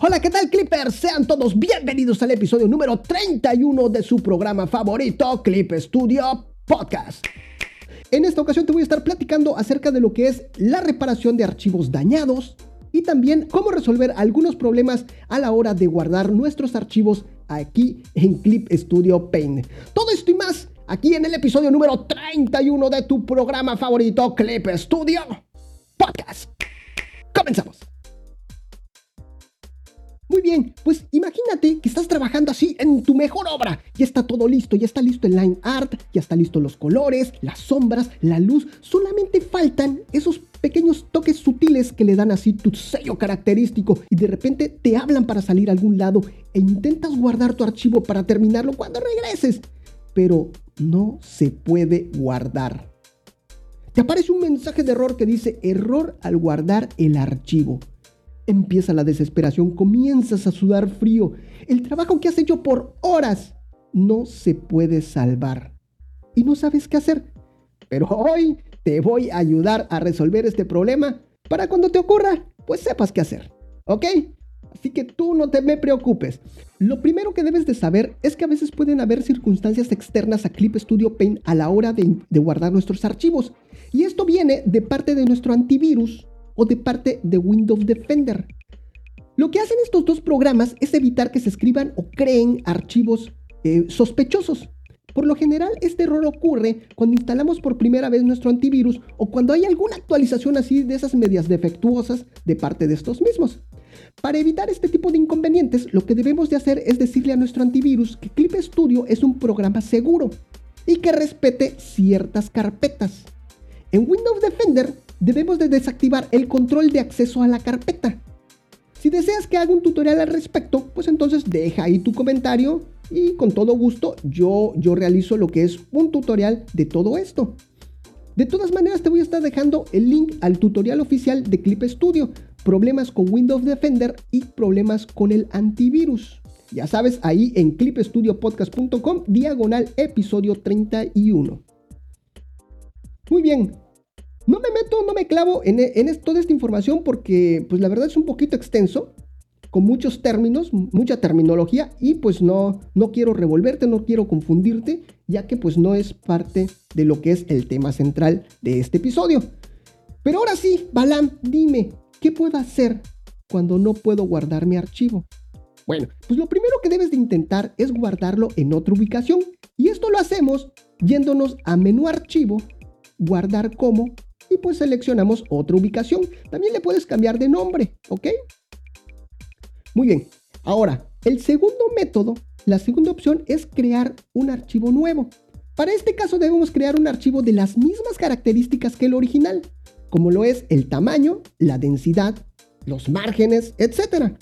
Hola, ¿qué tal Clippers? Sean todos bienvenidos al episodio número 31 de su programa favorito, Clip Studio Podcast. En esta ocasión te voy a estar platicando acerca de lo que es la reparación de archivos dañados y también cómo resolver algunos problemas a la hora de guardar nuestros archivos aquí en Clip Studio Paint. Todo esto y más aquí en el episodio número 31 de tu programa favorito, Clip Studio Podcast. Comenzamos. Muy bien, pues imagínate que estás trabajando así en tu mejor obra. Ya está todo listo, ya está listo el line art, ya está listo los colores, las sombras, la luz. Solamente faltan esos pequeños toques sutiles que le dan así tu sello característico y de repente te hablan para salir a algún lado e intentas guardar tu archivo para terminarlo cuando regreses. Pero no se puede guardar. Te aparece un mensaje de error que dice error al guardar el archivo. Empieza la desesperación, comienzas a sudar frío. El trabajo que has hecho por horas no se puede salvar. Y no sabes qué hacer. Pero hoy te voy a ayudar a resolver este problema para cuando te ocurra, pues sepas qué hacer. ¿Ok? Así que tú no te me preocupes. Lo primero que debes de saber es que a veces pueden haber circunstancias externas a Clip Studio Paint a la hora de, de guardar nuestros archivos. Y esto viene de parte de nuestro antivirus o de parte de Windows Defender. Lo que hacen estos dos programas es evitar que se escriban o creen archivos eh, sospechosos. Por lo general, este error ocurre cuando instalamos por primera vez nuestro antivirus o cuando hay alguna actualización así de esas medias defectuosas de parte de estos mismos. Para evitar este tipo de inconvenientes, lo que debemos de hacer es decirle a nuestro antivirus que Clip Studio es un programa seguro y que respete ciertas carpetas. En Windows Defender debemos de desactivar el control de acceso a la carpeta. Si deseas que haga un tutorial al respecto, pues entonces deja ahí tu comentario y con todo gusto yo, yo realizo lo que es un tutorial de todo esto. De todas maneras te voy a estar dejando el link al tutorial oficial de Clip Studio, problemas con Windows Defender y problemas con el antivirus. Ya sabes, ahí en clipstudiopodcast.com, diagonal episodio 31. Muy bien, no me meto, no me clavo en, toda esta información porque pues la verdad es un poquito extenso, con muchos términos, mucha terminología y pues no, no quiero revolverte, no quiero confundirte, ya que pues no es parte de lo que es el tema central de este episodio. Pero ahora sí, Balam, dime, ¿qué puedo hacer cuando no puedo guardar mi archivo? Bueno, pues lo primero que debes de intentar es guardarlo en otra ubicación. Y esto lo hacemos yéndonos a menú archivo, guardar como y pues seleccionamos otra ubicación. También le puedes cambiar de nombre, ¿ok? Muy bien. Ahora, el segundo método, la segunda opción es crear un archivo nuevo. Para este caso debemos crear un archivo de las mismas características que el original, como lo es el tamaño, la densidad, los márgenes, etc.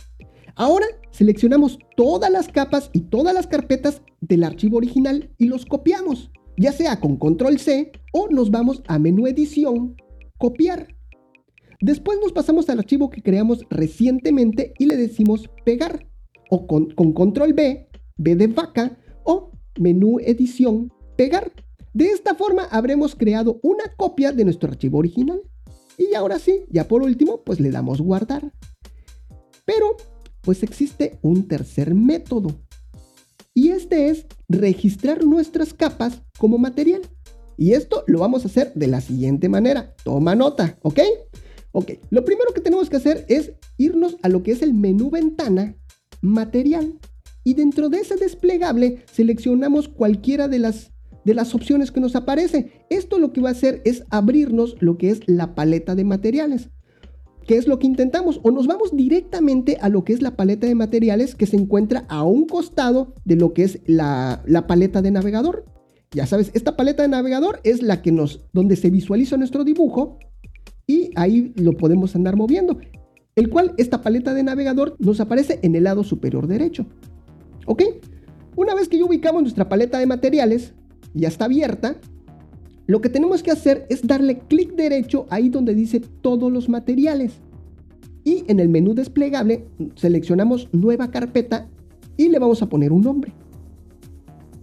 Ahora seleccionamos todas las capas y todas las carpetas del archivo original y los copiamos ya sea con control C o nos vamos a menú edición, copiar. Después nos pasamos al archivo que creamos recientemente y le decimos pegar. O con, con control B, B de vaca o menú edición, pegar. De esta forma habremos creado una copia de nuestro archivo original. Y ahora sí, ya por último, pues le damos guardar. Pero, pues existe un tercer método, y este es registrar nuestras capas como material. Y esto lo vamos a hacer de la siguiente manera. Toma nota, ¿ok? Ok, lo primero que tenemos que hacer es irnos a lo que es el menú ventana, material. Y dentro de ese desplegable seleccionamos cualquiera de las, de las opciones que nos aparece. Esto lo que va a hacer es abrirnos lo que es la paleta de materiales. ¿Qué es lo que intentamos? O nos vamos directamente a lo que es la paleta de materiales que se encuentra a un costado de lo que es la, paleta de navegador. Ya sabes, esta paleta de navegador es la que nos, donde se visualiza nuestro dibujo y ahí lo podemos andar moviendo. El cual esta paleta de navegador nos aparece en el lado superior derecho. ¿Ok? Una vez que ya ubicamos nuestra paleta de materiales, ya está abierta, lo que tenemos que hacer es darle clic derecho ahí donde dice todos los materiales. Y en el menú desplegable seleccionamos nueva carpeta y le vamos a poner un nombre.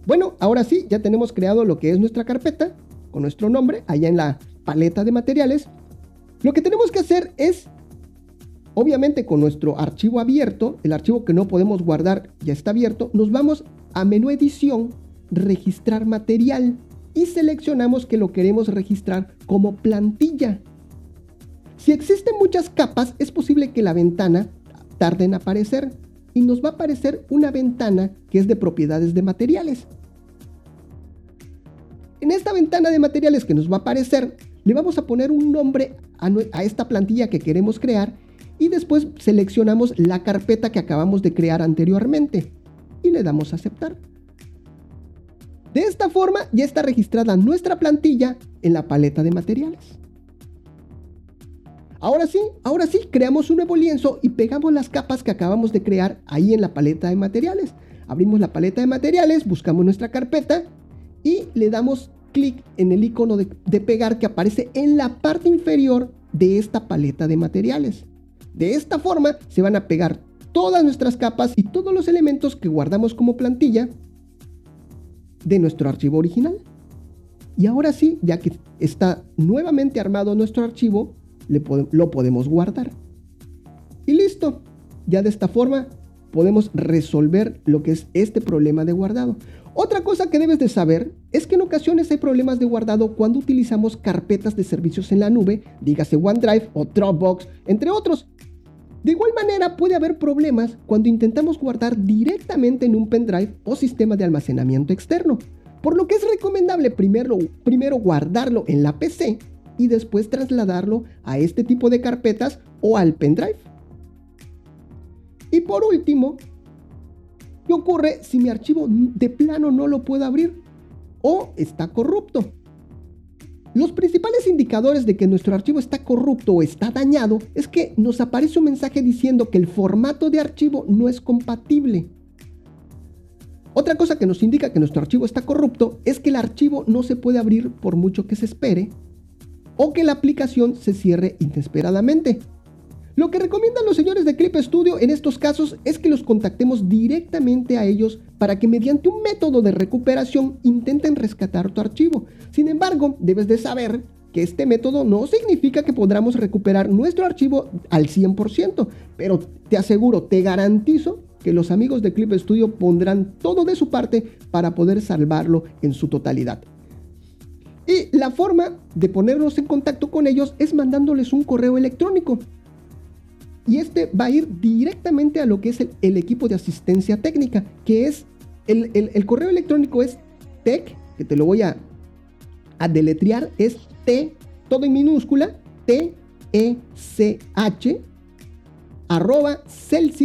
Bueno, ahora sí, ya tenemos creado lo que es nuestra carpeta con nuestro nombre allá en la paleta de materiales. Lo que tenemos que hacer es Obviamente con nuestro archivo abierto, el archivo que no podemos guardar ya está abierto, nos vamos a menú edición, registrar material y seleccionamos que lo queremos registrar como plantilla. Si existen muchas capas, es posible que la ventana tarde en aparecer y nos va a aparecer una ventana que es de propiedades de materiales. En esta ventana de materiales que nos va a aparecer, le vamos a poner un nombre a, esta plantilla que queremos crear y después seleccionamos la carpeta que acabamos de crear anteriormente y le damos a aceptar. De esta forma ya está registrada nuestra plantilla en la paleta de materiales. Ahora sí, ahora sí, creamos un nuevo lienzo y pegamos las capas que acabamos de crear ahí en la paleta de materiales. Abrimos la paleta de materiales, buscamos nuestra carpeta y le damos clic en el icono de, de, pegar que aparece en la parte inferior de esta paleta de materiales. De esta forma se van a pegar todas nuestras capas y todos los elementos que guardamos como plantilla de nuestro archivo original. Y ahora sí, ya que está nuevamente armado nuestro archivo, lo podemos guardar. Y listo. Ya de esta forma podemos resolver lo que es este problema de guardado. Otra cosa que debes de saber es que en ocasiones hay problemas de guardado cuando utilizamos carpetas de servicios en la nube, dígase OneDrive o Dropbox, entre otros. De igual manera puede haber problemas cuando intentamos guardar directamente en un pendrive o sistema de almacenamiento externo, por lo que es recomendable primero, primero guardarlo en la PC y después trasladarlo a este tipo de carpetas o al pendrive. Y por último, ¿qué ocurre si mi archivo de plano no lo puedo abrir o está corrupto? Los principales indicadores de que nuestro archivo está corrupto o está dañado es que nos aparece un mensaje diciendo que el formato de archivo no es compatible. Otra cosa que nos indica que nuestro archivo está corrupto es que el archivo no se puede abrir por mucho que se espere o que la aplicación se cierre inesperadamente. Lo que recomiendan los señores de Clip Studio en estos casos es que los contactemos directamente a ellos para que mediante un método de recuperación intenten rescatar tu archivo. Sin embargo, debes de saber que este método no significa que podamos recuperar nuestro archivo al 100%, pero te aseguro, te garantizo que los amigos de Clip Studio pondrán todo de su parte para poder salvarlo en su totalidad. Y la forma de ponernos en contacto con ellos es mandándoles un correo electrónico. Y este va a ir directamente a lo que es el, equipo de asistencia técnica, que es el, correo electrónico es tech, que te lo voy a, a deletrear, es T, todo en minúscula, T, E, C, H, arroba celsis.co.jp.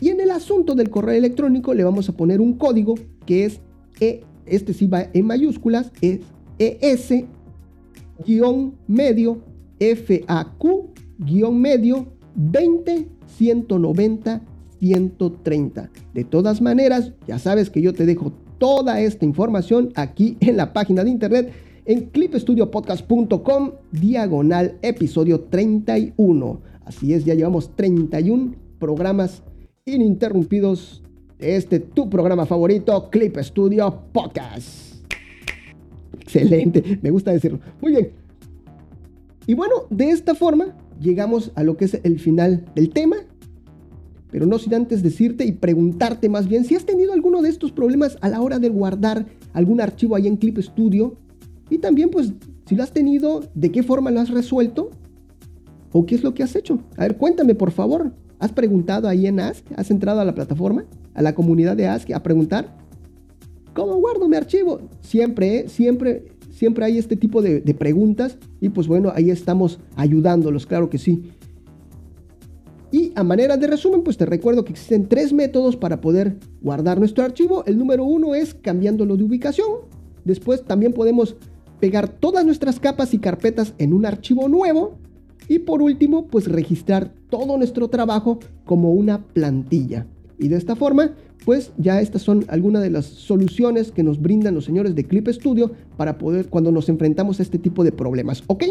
Y en el asunto del correo electrónico le vamos a poner un código que es, e, este sí va en mayúsculas, es ES medio FAQ medio 20 190 130. De todas maneras, ya sabes que yo te dejo toda esta información aquí en la página de internet en clipstudiopodcast.com diagonal episodio 31. Así es, ya llevamos 31 programas ininterrumpidos de este tu programa favorito, Clip Studio Podcast. Excelente, me gusta decirlo. Muy bien. Y bueno, de esta forma llegamos a lo que es el final del tema. Pero no sin antes decirte y preguntarte más bien si has tenido alguno de estos problemas a la hora de guardar algún archivo ahí en Clip Studio. Y también pues si lo has tenido, de qué forma lo has resuelto o qué es lo que has hecho. A ver, cuéntame por favor. ¿Has preguntado ahí en Ask? ¿Has entrado a la plataforma? ¿A la comunidad de Ask a preguntar? ¿Cómo guardo mi archivo? Siempre, siempre, siempre hay este tipo de, de preguntas y pues bueno, ahí estamos ayudándolos, claro que sí. Y a manera de resumen, pues te recuerdo que existen tres métodos para poder guardar nuestro archivo. El número uno es cambiándolo de ubicación. Después también podemos pegar todas nuestras capas y carpetas en un archivo nuevo. Y por último, pues registrar todo nuestro trabajo como una plantilla. Y de esta forma, pues ya estas son algunas de las soluciones que nos brindan los señores de Clip Studio para poder cuando nos enfrentamos a este tipo de problemas, ¿ok?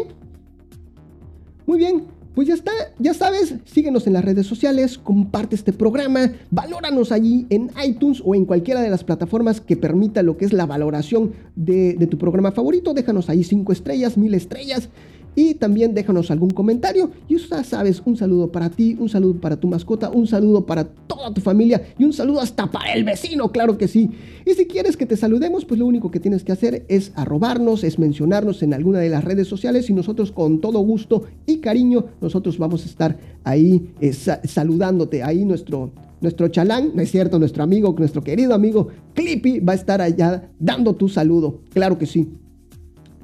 Muy bien, pues ya está, ya sabes, síguenos en las redes sociales, comparte este programa, valóranos allí en iTunes o en cualquiera de las plataformas que permita lo que es la valoración de, de tu programa favorito, déjanos ahí cinco estrellas, mil estrellas Y también déjanos algún comentario. Y ya sabes, un saludo para ti, un saludo para tu mascota, un saludo para toda tu familia y un saludo hasta para el vecino, claro que sí. Y si quieres que te saludemos, pues lo único que tienes que hacer es arrobarnos, es mencionarnos en alguna de las redes sociales y nosotros con todo gusto y cariño, nosotros vamos a estar ahí eh, saludándote. Ahí nuestro, nuestro chalán, no es cierto, nuestro amigo, nuestro querido amigo Clippy va a estar allá dando tu saludo, claro que sí.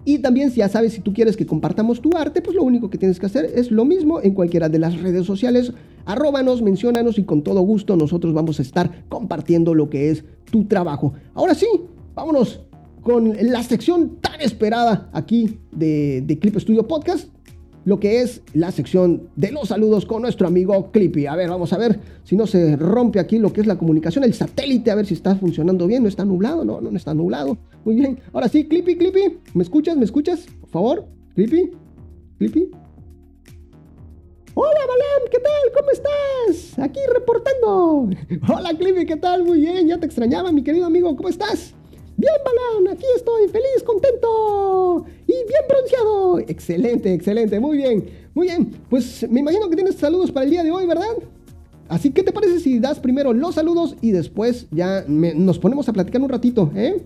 Y también si ya sabes, si tú quieres que compartamos tu arte, pues lo único que tienes que hacer es lo mismo en cualquiera de las redes sociales. Arróbanos, menciónanos y con todo gusto nosotros vamos a estar compartiendo lo que es tu trabajo. Ahora sí, vámonos con la sección tan esperada aquí de, de Clip Studio Podcast lo que es la sección de los saludos con nuestro amigo Clippy. A ver, vamos a ver si no se rompe aquí lo que es la comunicación, el satélite, a ver si está funcionando bien, no está nublado, no, no está nublado. Muy bien, ahora sí, Clippy, Clippy, ¿me escuchas? ¿Me escuchas? Por favor, Clippy, Clippy. Hola, Balam, ¿qué tal? ¿Cómo estás? Aquí reportando. Hola, Clippy, ¿qué tal? Muy bien, ya te extrañaba, mi querido amigo, ¿cómo estás? Bien, Balán, aquí estoy, feliz, contento y bien bronceado. Excelente, excelente, muy bien, muy bien. Pues me imagino que tienes saludos para el día de hoy, ¿verdad? Así que, ¿te parece si das primero los saludos y después ya nos ponemos a platicar un ratito, eh?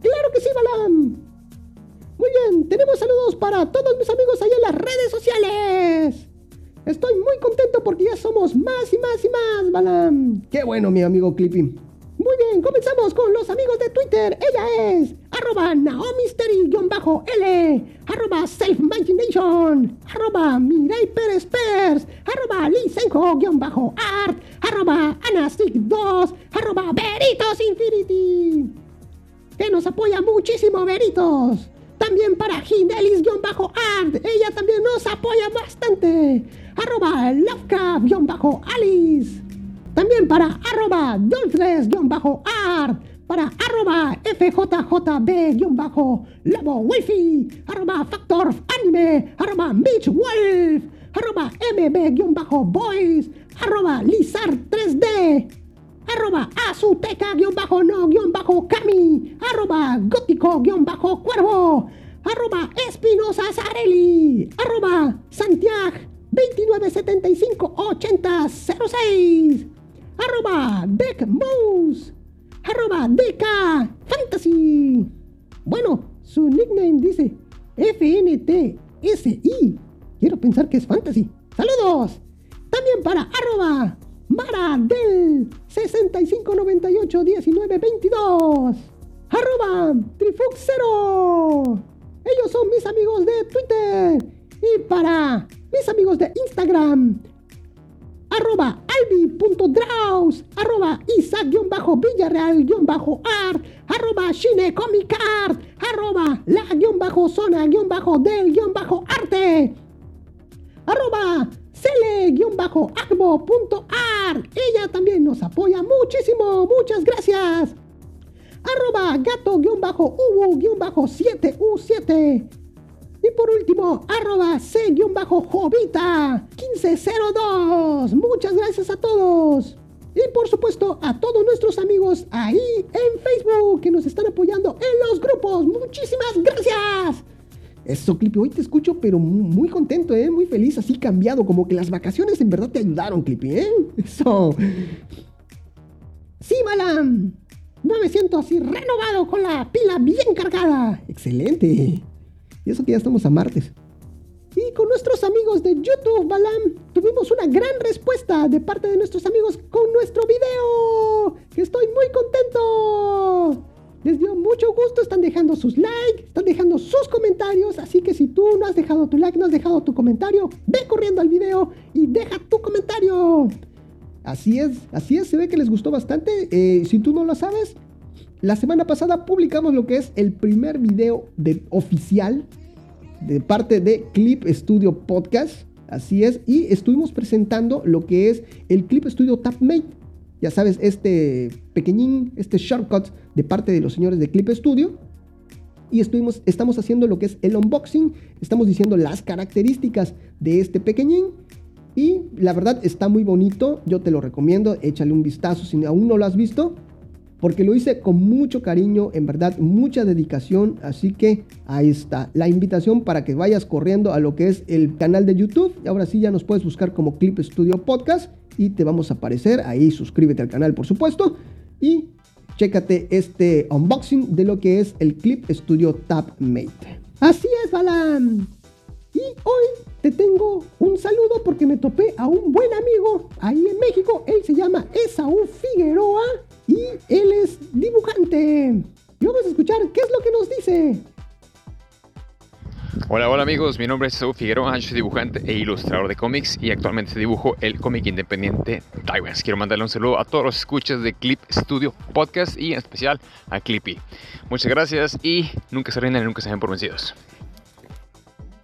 Claro que sí, Balán. Muy bien, tenemos saludos para todos mis amigos allá en las redes sociales. Estoy muy contento porque ya somos más y más y más, Balam. Qué bueno, mi amigo Clippy. Muy bien, comenzamos con los amigos de Twitter. Ella es arroba naomisteri-l, arroba selfimagination, arroba Mirai Pérez Pers, arroba lisenjo-art, arroba anastic2, arroba Veritos Infinity. Que nos apoya muchísimo, Veritos. También para Ginelis-art, ella también nos apoya bastante. Arroba Lovecraft-alice. También para arroba doltres-art, para arroba fjjb-lobo wifi, arroba factor anime, arroba beach wolf, arroba mb-boys, arroba lizard 3d, arroba azuteca-no-kami, arroba gótico-cuervo, arroba espinosa sareli, arroba santiago 29758006 arroba Moose, arroba Deca Fantasy. Bueno, su nickname dice FNTSI. Quiero pensar que es Fantasy. ¡Saludos! También para arroba Mara del 65981922. Arroba Trifuxero. Ellos son mis amigos de Twitter. Y para mis amigos de Instagram, arroba albi.draus, arroba isaac-villarreal-art, arroba shinecomic-art, arroba la-zona-del-arte, cele-agbo.art. Ella también nos apoya muchísimo, muchas gracias. Arroba gato-ubu-7u7. Y por último, arroba C-Jovita1502. Muchas gracias a todos. Y por supuesto a todos nuestros amigos ahí en Facebook que nos están apoyando en los grupos. Muchísimas gracias. Eso, Clippy, hoy te escucho, pero muy contento, ¿eh? Muy feliz, así cambiado. Como que las vacaciones en verdad te ayudaron, Clippy, ¿eh? Eso. Sí, Balam. No me siento así renovado con la pila bien cargada. Excelente. Y eso que ya estamos a martes. Y con nuestros amigos de YouTube, Balam, tuvimos una gran respuesta de parte de nuestros amigos con nuestro video. Que estoy muy contento. Les dio mucho gusto, están dejando sus likes, están dejando sus comentarios. Así que si tú no has dejado tu like, no has dejado tu comentario, ve corriendo al video y deja tu comentario. Así es, así es, se ve que les gustó bastante. Eh, si tú no lo sabes, la semana pasada publicamos lo que es el primer video de, oficial de parte de Clip Studio Podcast. Así es. Y estuvimos presentando lo que es el Clip Studio TapMate. Ya sabes, este pequeñín, este shortcut de parte de los señores de Clip Studio. Y estuvimos, estamos haciendo lo que es el unboxing. Estamos diciendo las características de este pequeñín. Y la verdad está muy bonito. Yo te lo recomiendo. Échale un vistazo si aún no lo has visto. porque lo hice con mucho cariño, en verdad, mucha dedicación. Así que ahí está la invitación para que vayas corriendo a lo que es el canal de YouTube. Y ahora sí ya nos puedes buscar como Clip Studio Podcast y te vamos a aparecer. Ahí suscríbete al canal, por supuesto. Y chécate este unboxing de lo que es el Clip Studio Tab Mate. Así es, Balam. Y hoy te tengo un saludo porque me topé a un buen amigo ahí en México. Él se llama Esaú Figueroa y él es dibujante. Y vamos a escuchar qué es lo que nos dice. Hola, hola amigos, mi nombre es Esaú Figueroa, yo soy dibujante e ilustrador de cómics y actualmente dibujo el cómic independiente Tywans. Quiero mandarle un saludo a todos los escuchas de Clip Studio Podcast y en especial a Clippy. Muchas gracias y nunca se rindan y nunca se den por vencidos.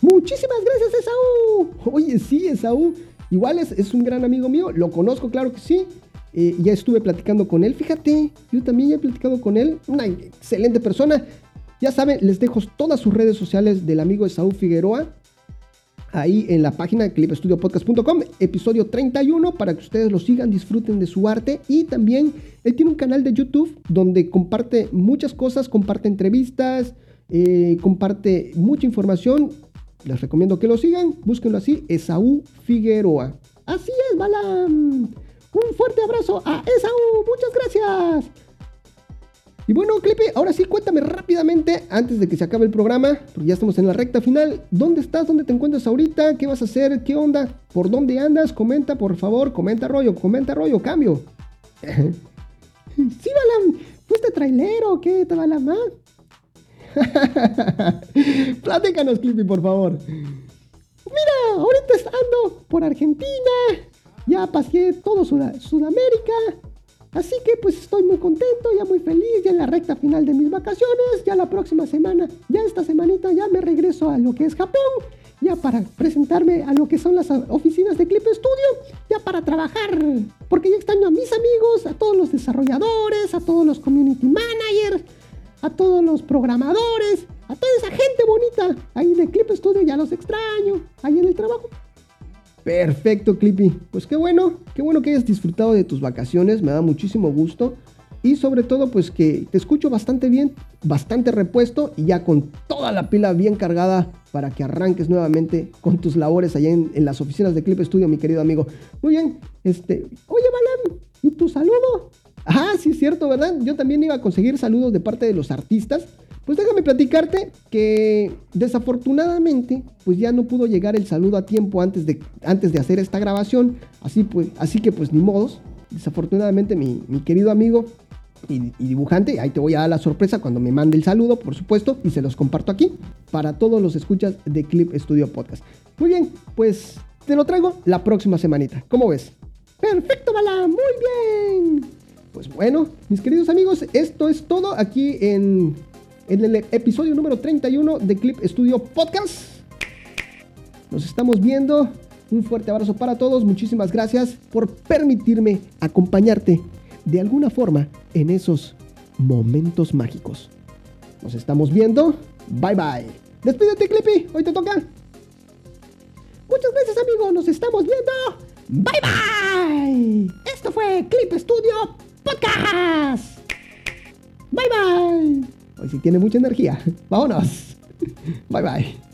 Muchísimas gracias, Esaú. Oye, sí, Esaú. Igual es, un gran amigo mío, lo conozco, claro que sí. Eh, ya estuve platicando con él, fíjate, yo también he platicado con él, una excelente persona. Ya saben, les dejo todas sus redes sociales del amigo Esaú Figueroa ahí en la página clipestudiopodcast.com, episodio 31, para que ustedes lo sigan, disfruten de su arte. Y también él tiene un canal de YouTube donde comparte muchas cosas, comparte entrevistas, eh, comparte mucha información les recomiendo que lo sigan, búsquenlo así, Esaú Figueroa. Así es, Balam. Un fuerte abrazo a Esaú, muchas gracias. Y bueno, Clipe, ahora sí, cuéntame rápidamente, antes de que se acabe el programa, porque ya estamos en la recta final, ¿dónde estás? ¿Dónde te encuentras ahorita? ¿Qué vas a hacer? ¿Qué onda? ¿Por dónde andas? Comenta, por favor, comenta rollo, comenta rollo, cambio. sí, Balam, ¿fuiste trailero? ¿Qué más? Platícanos, Clippy, por favor. Mira, ahorita ando por Argentina. Ya pasé todo Sudamérica. Así que pues estoy muy contento, ya muy feliz, ya en la recta final de mis vacaciones. Ya la próxima semana, ya esta semanita ya me regreso a lo que es Japón. Ya para presentarme a lo que son las oficinas de Clip Studio. Ya para trabajar. Porque ya extraño a mis amigos, a todos los desarrolladores, a todos los community managers a todos los programadores, a toda esa gente bonita ahí de Clip Studio, ya los extraño, ahí en el trabajo. Perfecto, Clippy. Pues qué bueno, qué bueno que hayas disfrutado de tus vacaciones, me da muchísimo gusto. Y sobre todo, pues que te escucho bastante bien, bastante repuesto y ya con toda la pila bien cargada para que arranques nuevamente con tus labores allá en, las oficinas de Clip Studio, mi querido amigo. Muy bien, este, oye, Balam, ¿y tu saludo? Ah, sí es cierto, ¿verdad? Yo también iba a conseguir saludos de parte de los artistas. Pues déjame platicarte que desafortunadamente pues ya no pudo llegar el saludo a tiempo antes de, antes de hacer esta grabación. Así, pues, así que pues ni modos. Desafortunadamente mi, querido amigo y, y, dibujante, ahí te voy a dar la sorpresa cuando me mande el saludo, por supuesto, y se los comparto aquí para todos los escuchas de Clip Studio Podcast. Muy bien, pues te lo traigo la próxima semanita. ¿Cómo ves? Perfecto, Bala, muy bien. Pues bueno, mis queridos amigos, esto es todo aquí en, el episodio número 31 de Clip Studio Podcast. Nos estamos viendo. Un fuerte abrazo para todos. Muchísimas gracias por permitirme acompañarte de alguna forma en esos momentos mágicos. Nos estamos viendo. Bye bye. Despídete, Clippy. Hoy te toca. Muchas gracias, amigos. Nos estamos viendo. Bye bye. Esto fue Clip Studio podcast. Bye bye. Hoy sí tiene mucha energía. Vámonos. Bye bye.